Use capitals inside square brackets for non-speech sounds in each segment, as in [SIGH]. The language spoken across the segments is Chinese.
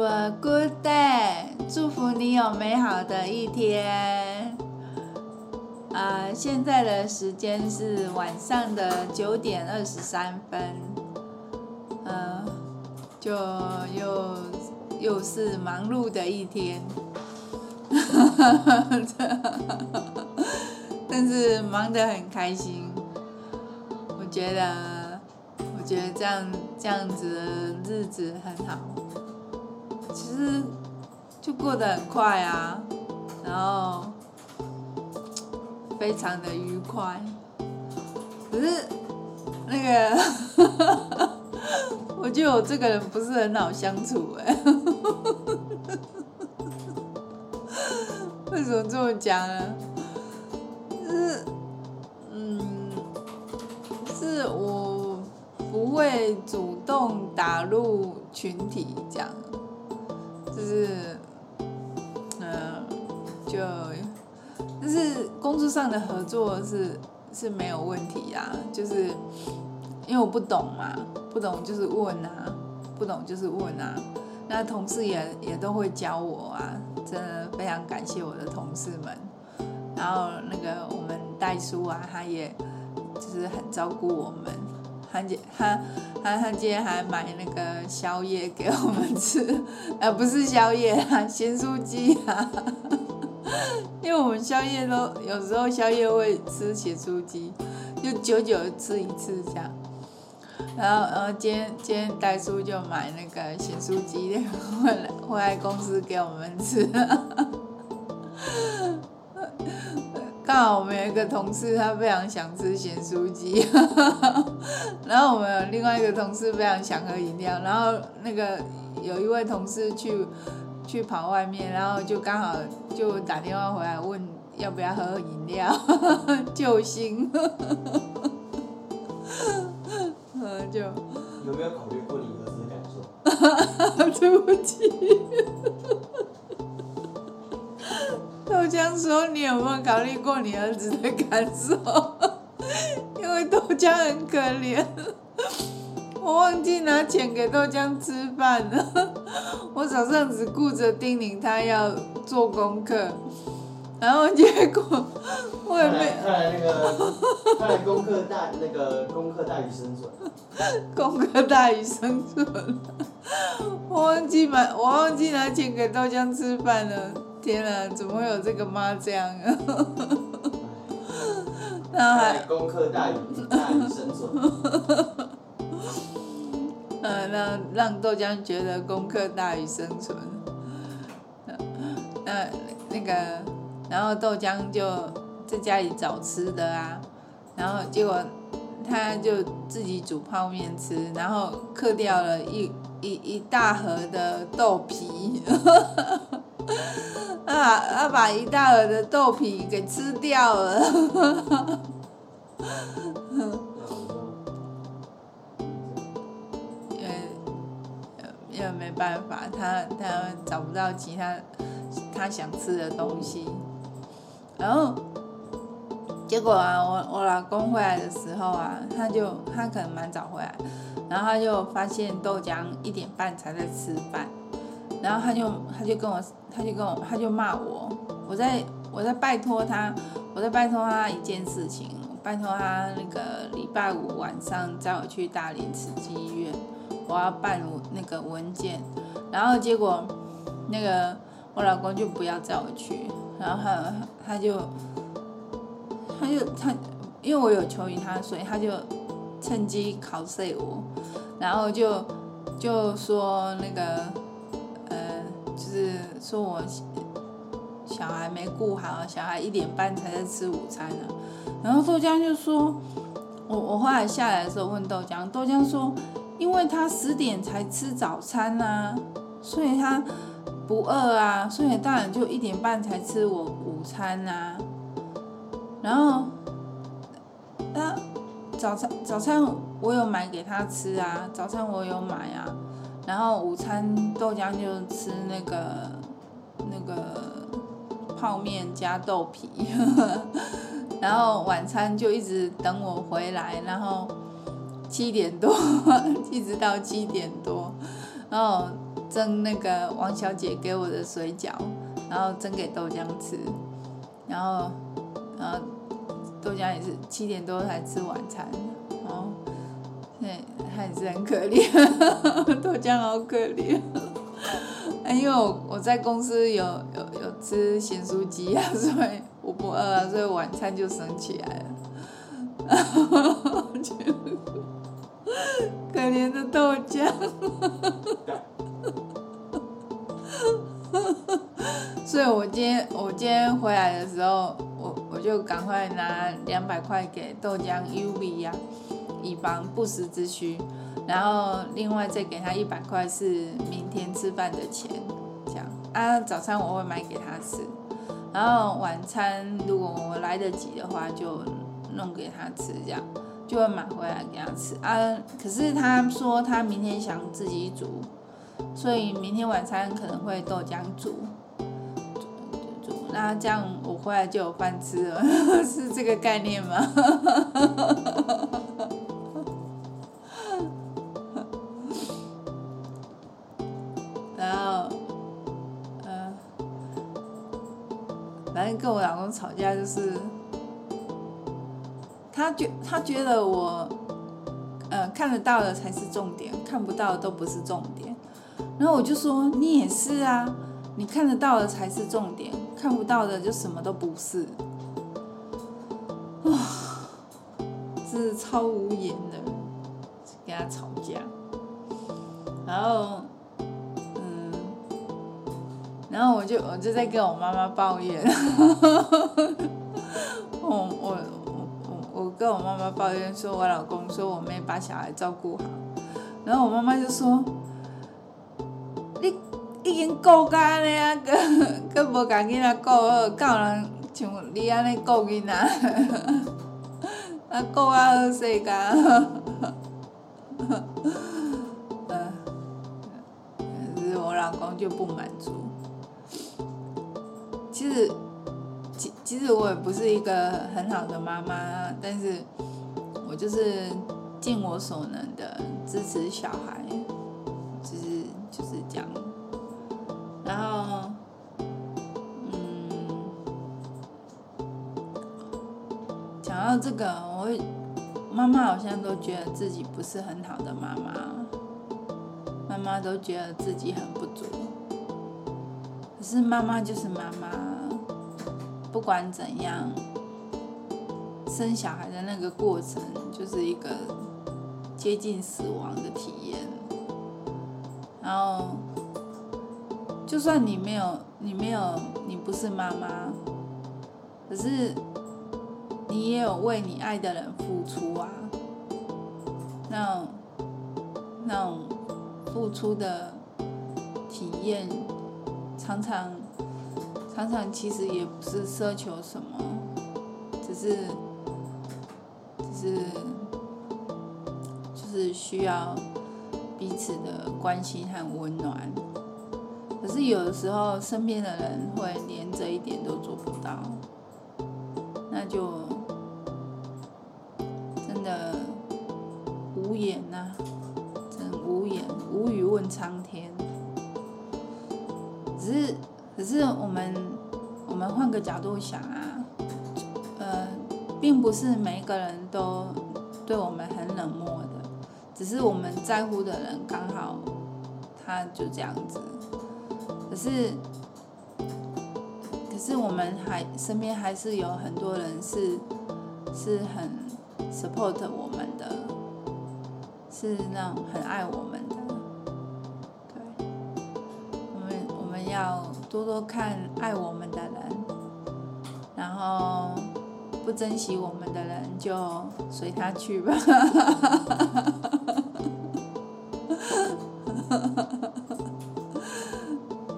A good day，祝福你有美好的一天。啊、现在的时间是晚上的九点二十三分，嗯、就又又是忙碌的一天，[LAUGHS] 但是忙得很开心。我觉得，我觉得这样这样子的日子很好，其实就过得很快啊，然后。非常的愉快，可是那个，[LAUGHS] 我觉得我这个人不是很好相处哎，[LAUGHS] 为什么这么讲呢？是，嗯，是我不会主动打入群体这样，就是，嗯、呃，就。但是工作上的合作是是没有问题呀，就是因为我不懂嘛，不懂就是问啊，不懂就是问啊。那同事也也都会教我啊，真的非常感谢我的同事们。然后那个我们代书啊，他也就是很照顾我们，他他他他今天还买那个宵夜给我们吃，呃，不是宵夜啊，咸酥鸡啊。[LAUGHS] 因为我们宵夜都有时候宵夜会吃咸酥鸡，就久久吃一次这样。然后，然后今天今天戴叔就买那个咸酥鸡 [LAUGHS] 回来回来公司给我们吃。刚好我们有一个同事他非常想吃咸酥鸡，[LAUGHS] 然后我们有另外一个同事非常想喝饮料，然后那个有一位同事去。去跑外面，然后就刚好就打电话回来问要不要喝饮料，[LAUGHS] 救星。[LAUGHS] 嗯，就有没有考虑过你儿子的感受？对不起。豆浆说：“你有没有考虑过你儿子的感受？[LAUGHS] 因为豆浆很可怜。[LAUGHS] ”我忘记拿钱给豆浆吃饭了，[LAUGHS] 我早上只顾着叮咛他要做功课，然后结果我也没。看来那个，看来功课大，那个功课大于生存。功课大于生存。我忘记买，我忘记拿钱给豆浆吃饭了。天啊，怎么会有这个妈这样啊？[LAUGHS] 然后还功课大于大于生存。[LAUGHS] 呃，让让豆浆觉得功课大于生存，那、呃、那个，然后豆浆就在家里找吃的啊，然后结果他就自己煮泡面吃，然后嗑掉了一一一大盒的豆皮，[LAUGHS] 啊，他把一大盒的豆皮给吃掉了。[LAUGHS] 没办法，他他找不到其他他想吃的东西，然后结果啊，我我老公回来的时候啊，他就他可能蛮早回来，然后他就发现豆浆一点半才在吃饭，然后他就他就跟我他就跟我他就骂我，我在我在拜托他，我在拜托他一件事情，拜托他那个礼拜五晚上载我去大林慈济医院。我要办那个文件，然后结果那个我老公就不要载我去，然后他他就他就他，因为我有求于他，所以他就趁机考试我，然后就就说那个，是说我小孩没顾好，小孩一点半才在吃午餐呢，然后豆浆就说，我我后来下来的时候问豆浆，豆浆说。因为他十点才吃早餐、啊，所以他不饿啊，所以当然就一点半才吃我午餐、啊。然后，他早餐早餐我有买给他吃啊，早餐我有买啊。然后午餐豆浆就吃那个那个泡面加豆皮，[LAUGHS] 然后晚餐就一直等我回来，然后。七点多，[LAUGHS] 一直到七点多，然后蒸那个王小姐给我的水饺，然后蒸给豆浆吃，然后然后豆浆也是七点多才吃晚餐，然后对，他也是很可怜，[LAUGHS] 豆浆好可怜。因为我我在公司有有有吃咸酥鸡啊，所以我不饿啊，所以晚餐就省起来了。[LAUGHS] 可怜的豆浆。[LAUGHS] 所以我今天我今天回来的时候，我我就赶快拿两百块给豆浆 U V 呀，以防不时之需。然后另外再给他一百块是明天吃饭的钱，这样啊，早餐我会买给他吃，然后晚餐如果我来得及的话就弄给他吃，这样就会买回来给他吃啊。可是他说他明天想自己煮，所以明天晚餐可能会豆浆煮，煮，那这样我回来就有饭吃了，[LAUGHS] 是这个概念吗？吵架就是，他觉他觉得我，呃，看得到的才是重点，看不到的都不是重点。然后我就说你也是啊，你看得到的才是重点，看不到的就什么都不是。哇，这是超无言的，跟他吵架，然后。然后我就我就在跟我妈妈抱怨，[LAUGHS] 我我我我跟我妈妈抱怨说，我老公说我没把小孩照顾好，然后我妈妈就说，你已经顾家了呀，个个无把囡仔顾好，教人像你安尼顾囡仔，[LAUGHS] 啊顾啊好势个，嗯，[LAUGHS] 可是我老公就不满足。其实，其其实我也不是一个很好的妈妈，但是我就是尽我所能的支持小孩，就是就是这样。然后，嗯，讲到这个，我妈妈好像都觉得自己不是很好的妈妈，妈妈都觉得自己很不足。是妈妈就是妈妈，不管怎样，生小孩的那个过程就是一个接近死亡的体验。然后，就算你没有，你没有，你不是妈妈，可是你也有为你爱的人付出啊。那，那种付出的体验。常常，常常其实也不是奢求什么，只是，只是，就是需要彼此的关心和温暖。可是有的时候，身边的人会连这一点都做不到，那就角度想啊，呃，并不是每一个人都对我们很冷漠的，只是我们在乎的人刚好他就这样子。可是，可是我们还身边还是有很多人是是很 support 我们的，是那种很爱我们的。对，我们我们要多多看爱我们的人，后不珍惜我们的人就随他去吧。[LAUGHS]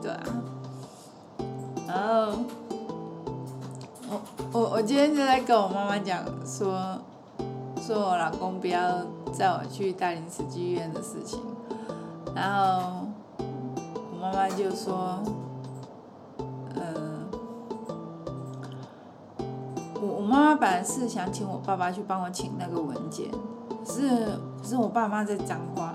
对啊，然后我我我今天就在跟我妈妈讲说，说我老公不要载我去大林慈济医院的事情，然后我。妈妈就说：“妈妈本来是想请我爸爸去帮我请那个文件，可是可是我爸妈在讲话，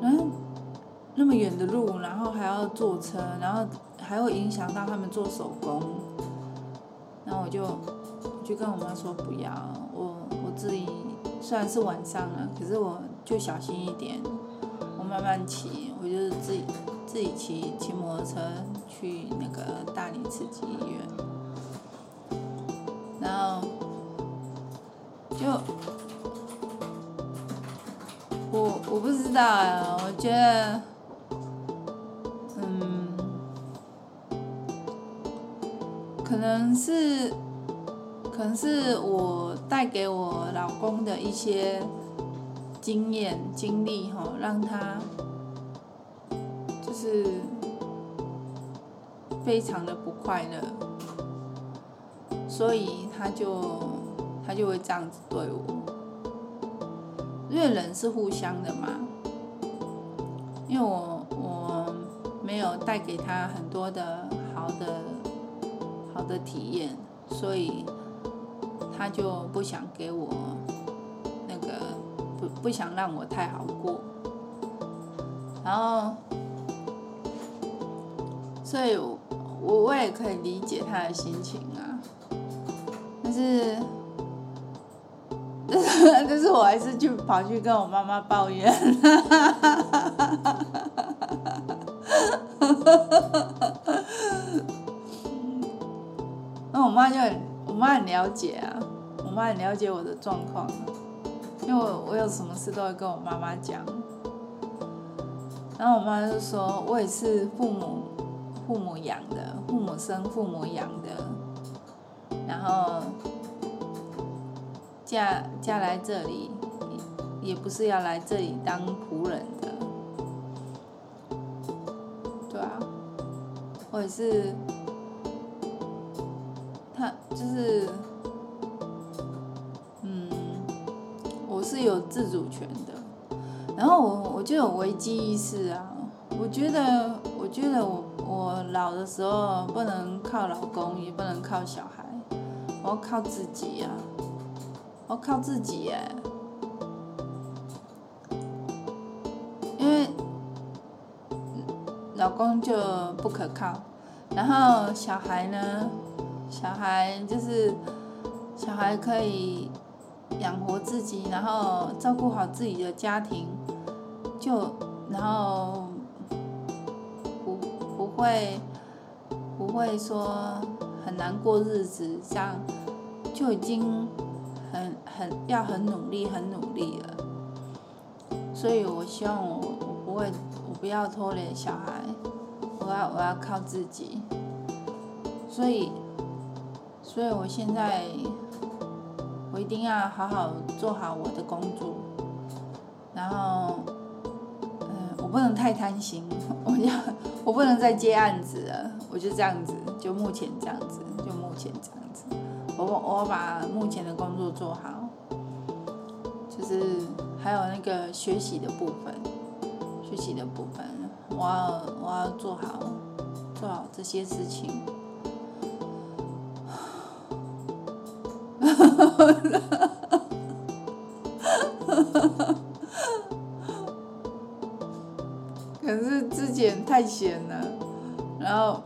然后那么远的路，然后还要坐车，然后还会影响到他们做手工。然后我就我就跟我妈说不要，我我自己虽然是晚上了，可是我就小心一点，我慢慢骑，我就是自己自己骑骑摩托车去那个大理慈济医院，然后就我我不知道啊，我觉得。嗯可能是，可能是我带给我老公的一些经验经历哈，让他就是非常的不快乐，所以他就他就会这样子对我，因为人是互相的嘛，因为我我没有带给他很多的好的好。的体验，所以他就不想给我那个不不想让我太好过，然后，所以我我也可以理解他的心情啊，但是，[LAUGHS] 但是我还是去跑去跟我妈妈抱怨。[LAUGHS] 那我妈就很，我妈很了解啊，我妈很了解我的状况，因为我我有什么事都会跟我妈妈讲。然后我妈就说，我也是父母父母养的，父母生父母养的，然后嫁嫁来这里，也不是要来这里当仆人的，对啊，我也是。他就是，嗯，我是有自主权的，然后我我就有危机意识啊。我觉得，我觉得我我老的时候不能靠老公，也不能靠小孩，我靠自己呀，我靠自己耶，因为老公就不可靠，然后小孩呢？小孩就是小孩可以养活自己，然后照顾好自己的家庭，就然后不不会不会说很难过日子，这样就已经很很要很努力很努力了。所以我希望我我不会我不要拖累小孩，我要我要靠自己，所以。所以，我现在我一定要好好做好我的工作，然后，嗯，我不能太贪心，我要我不能再接案子了，我就这样子，就目前这样子，就目前这样，我我把目前的工作做好，就是还有那个学习的部分，学习的部分，我要我要做好做好这些事情。[LAUGHS] 可是之前太闲了，然后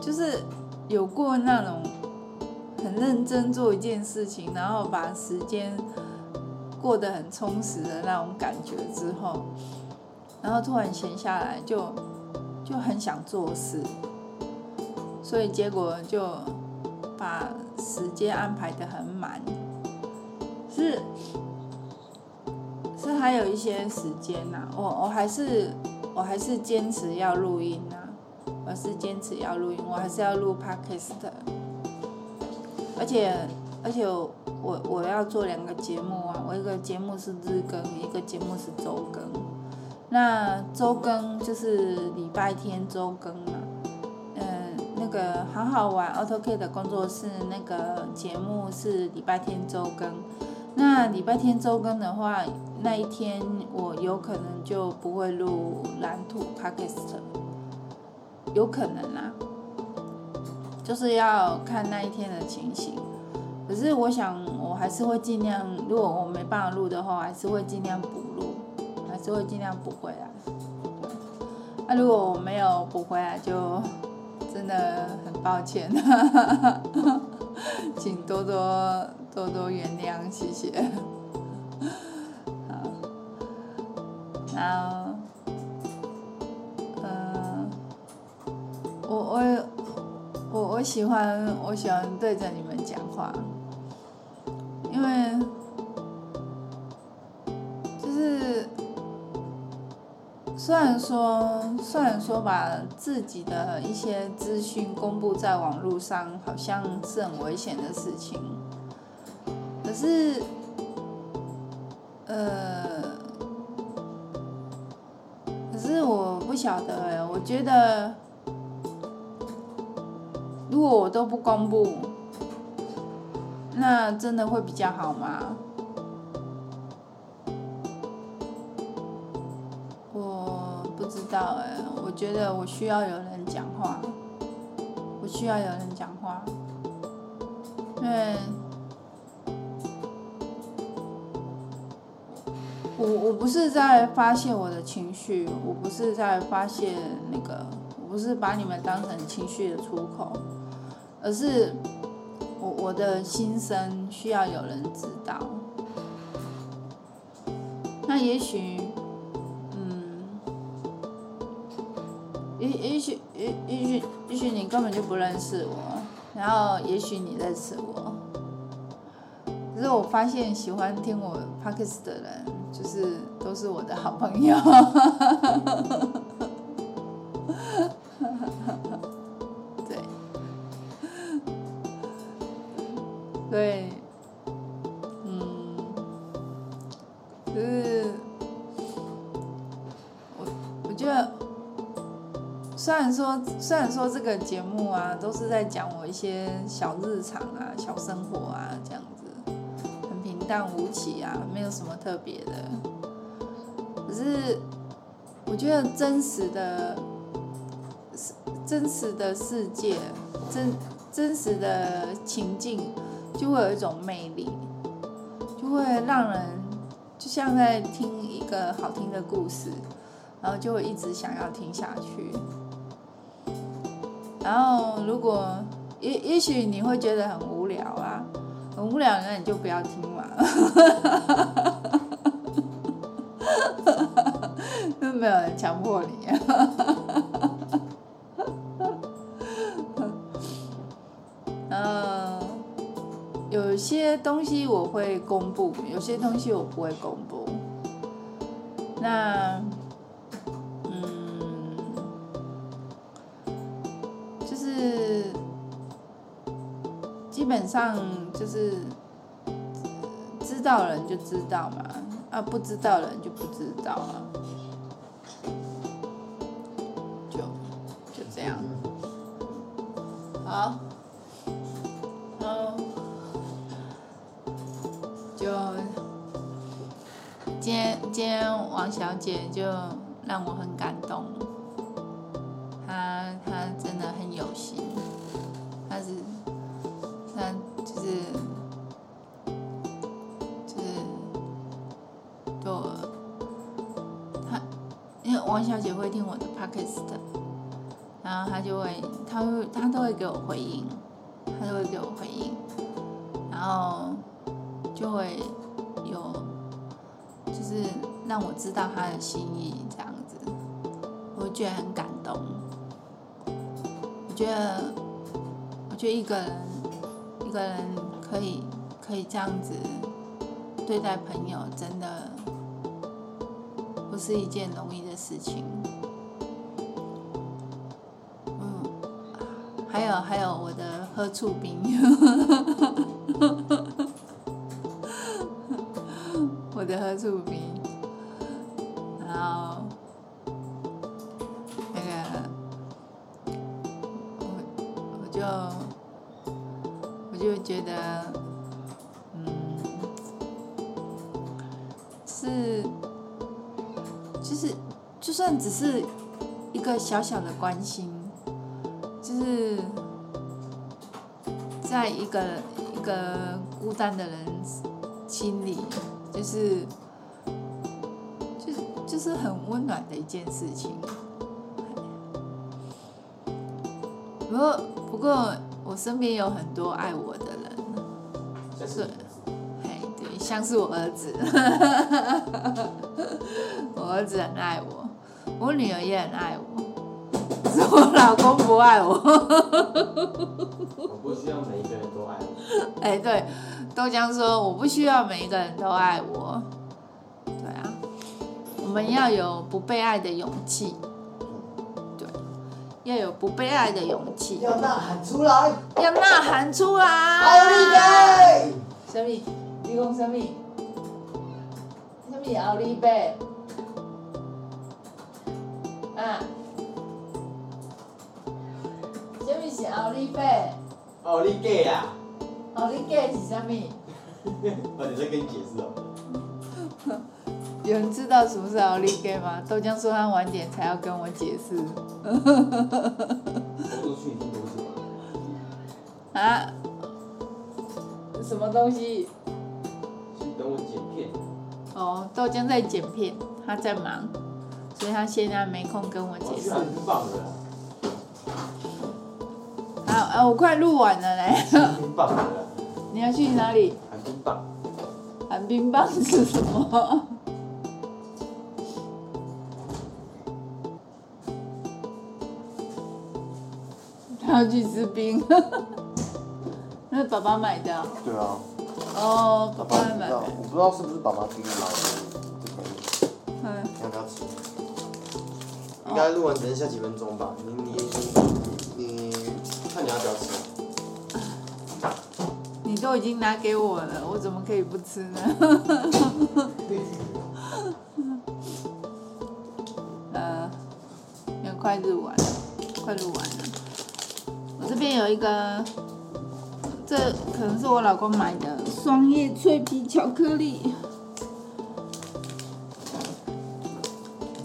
就是有过那种真做一件事情，然后把时间过得很充实的那种感觉之后，然后突然闲下来就就很想做事，所以结果就把。时间安排得很满，是是还有一些时间呐、啊，我我还是我还是坚持要录音呐、啊，我是坚持要录音，我还是要录 podcast，而且而且我我要做两个节目啊，我一个节目是日更，一个节目是周更，那周更就是礼拜天周更嘛。嗯那个好好玩 AutoCAD 的工作室那个节目是礼拜天周更，那礼拜天周更的话，那一天我有可能就不会录蓝图 Podcast，有可能啊，就是要看那一天的情形。可是我想我还是会尽量，如果我没办法录的话，还是会尽量补录，还是会尽量补回来。那、如果我没有补回来，就真的很抱歉，[LAUGHS] 请多多多多原谅，谢谢。好，喜欢我喜欢对着你们讲话，因为就是。虽然说，虽然说把自己的一些资讯公布在网络上，好像是很危险的事情，可是，呃，可是我不晓得哎，我觉得，如果我都不公布，那真的会比较好吗？我不知道哎，我觉得我需要有人讲话，我需要有人讲话，因为我我不是在发泄我的情绪，我不是在发泄那个，我不是把你们当成情绪的出口，而是我我的心声需要有人知道，那也许。嗯也也许也也许也许你根本就不认识我，然后也许你认识我，可是我发现喜欢听我 Podcast 的人，就是都是我的好朋友。[LAUGHS] 虽然说这个节目啊，都是在讲我一些小日常啊、小生活啊这样子，很平淡无奇啊，没有什么特别的。可是，我觉得真实的、真实的世界、真真实的情境，就会有一种魅力，就会让人就像在听一个好听的故事，然后就会一直想要听下去。然后，如果也也许你会觉得很无聊啊，很无聊，那你就不要听嘛，又 [LAUGHS] 没有人强迫你啊。嗯，[LAUGHS] 有些东西我会公布，有些东西我不会公布。那。基本上就是知道人就知道嘛，啊，不知道人就不知道了，就就这样。好，嗯，就今天今天王小姐就让我很感动，王小姐会听我的 podcast，然后她就会，她会，她都会给我回应，她都会给我回应，然后就会有，就是让我知道她的心意这样子，我觉得很感动。我觉得，我觉得一个人，一个人可以可以这样子对待朋友，真的。不是一件容易的事情。嗯，还有还有我的喝醋兵，[LAUGHS] 我的喝醋兵，然后那个我我就我就觉得，就算只是一个小小的关心，就是在一个一个孤单的人心里，就是，就是，就是很温暖的一件事情。不过，不过我身边有很多爱我的人，是，哎，对，像是我儿子，[LAUGHS] 我儿子很爱我，我女儿也很爱我，可 [LAUGHS] 是我老公不爱我。我不需要每一个人都爱我。哎，对，豆浆说我不需要每一个人都爱我。对啊，我们要有不被爱的勇气。要有不被爱的勇气，要呐喊出来，要呐喊出来。奥利给！什么？你讲什么？什么奥利贝？啊？什么是奥利贝？奥利给啊！奥利给是什么？[LAUGHS] 我在跟你解释哦。[LAUGHS] 有人知道什么是奥利给吗？豆浆说他晚点才要跟我解释。[LAUGHS] 啊？什么东西？等我剪片。哦，豆浆在剪片，他在忙，所以他现在没空跟我解释。很棒的。好，啊，我快录完了嘞。冰棒的。你要去哪里？寒冰棒。寒冰棒是什么？他要去吃冰，[LAUGHS] 那是爸爸买的。对啊。哦，爸爸买的。我不知道是不是爸爸给你买的。嗯。要不要吃？应该录完只剩下几分钟吧？你你你，你看你要不要吃？你都已经拿给我了，我怎么可以不吃呢？[LAUGHS] 呃，要快录完了，快录完了。我这边有一个，这可能是我老公买的双叶脆皮巧克力。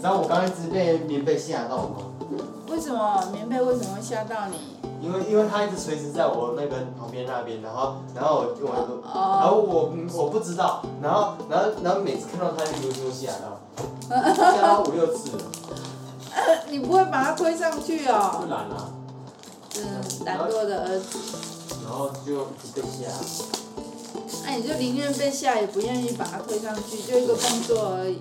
知道我刚刚一直被棉被吓到吗？为什么棉被为什么会吓到你？因为因为它一直垂直在我那个旁边那边，然后然后我我、哦、然后我我不知道，然后然后然后每次看到它就就吓到，吓到五六次了。[LAUGHS] 你不会把它推上去哦？不然啊。嗯，懒惰的儿子。然后就被吓。哎，你就宁愿被吓，也不愿意把它推上去，就一个动作而已。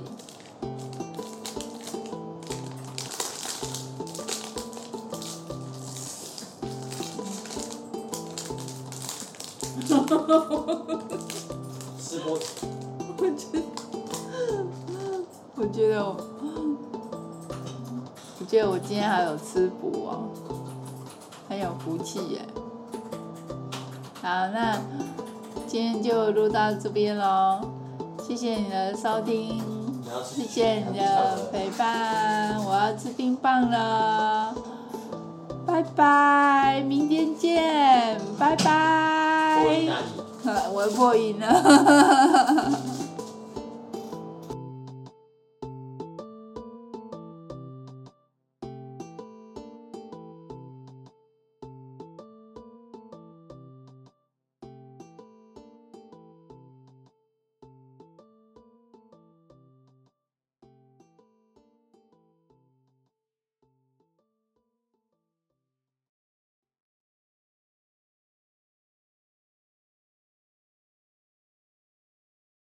吃播。我觉得，我觉得我，我觉得我今天还有吃补哦。很有福气耶！好，那今天就录到这边喽，谢谢你的收听，谢谢你的陪伴，我要吃冰棒了，拜拜，明天见，拜拜。破音啊你！我破音了。[LAUGHS]